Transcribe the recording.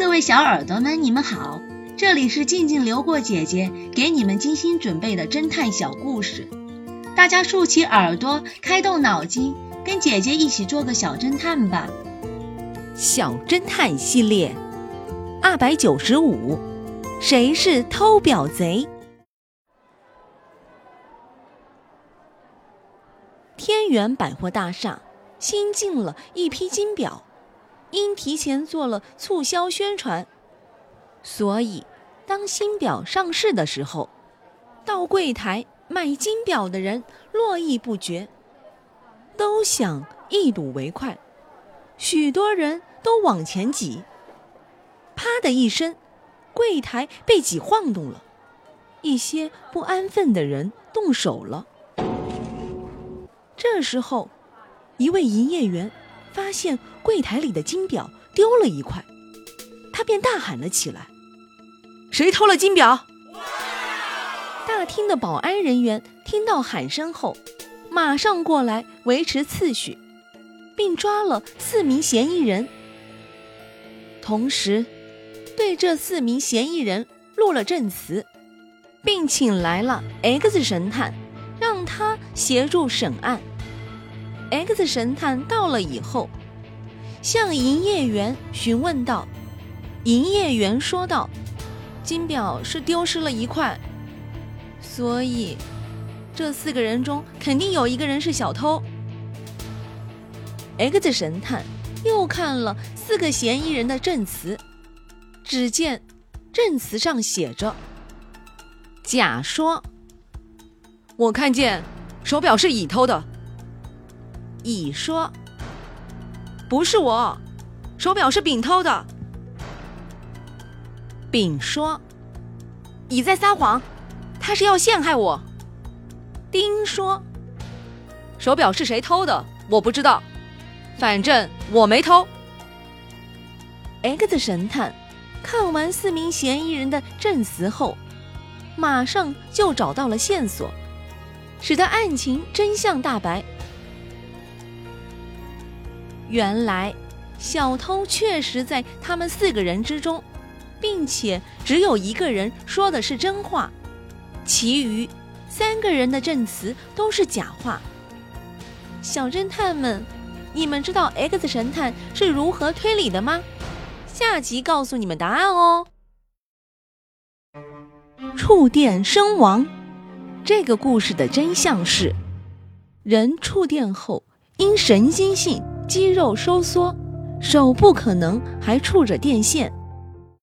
各位小耳朵们，你们好，这里是静静流过姐姐给你们精心准备的侦探小故事，大家竖起耳朵，开动脑筋，跟姐姐一起做个小侦探吧。小侦探系列二百九十五，谁是偷表贼？天元百货大厦新进了一批金表。因提前做了促销宣传，所以当新表上市的时候，到柜台卖金表的人络绎不绝，都想一睹为快，许多人都往前挤。啪的一声，柜台被挤晃动了，一些不安分的人动手了。这时候，一位营业员。发现柜台里的金表丢了一块，他便大喊了起来：“谁偷了金表？”大厅的保安人员听到喊声后，马上过来维持次序，并抓了四名嫌疑人，同时对这四名嫌疑人录了证词，并请来了 X 神探，让他协助审案。X 神探到了以后，向营业员询问道：“营业员说道，金表是丢失了一块，所以这四个人中肯定有一个人是小偷。”X 神探又看了四个嫌疑人的证词，只见证词上写着：“甲说，我看见手表是乙偷的。”乙说：“不是我，手表是丙偷的。”丙说：“乙在撒谎，他是要陷害我。”丁说：“手表是谁偷的？我不知道，反正我没偷。”X 神探看完四名嫌疑人的证词后，马上就找到了线索，使得案情真相大白。原来，小偷确实在他们四个人之中，并且只有一个人说的是真话，其余三个人的证词都是假话。小侦探们，你们知道 X 神探是如何推理的吗？下集告诉你们答案哦。触电身亡，这个故事的真相是：人触电后因神经性。肌肉收缩，手不可能还触着电线，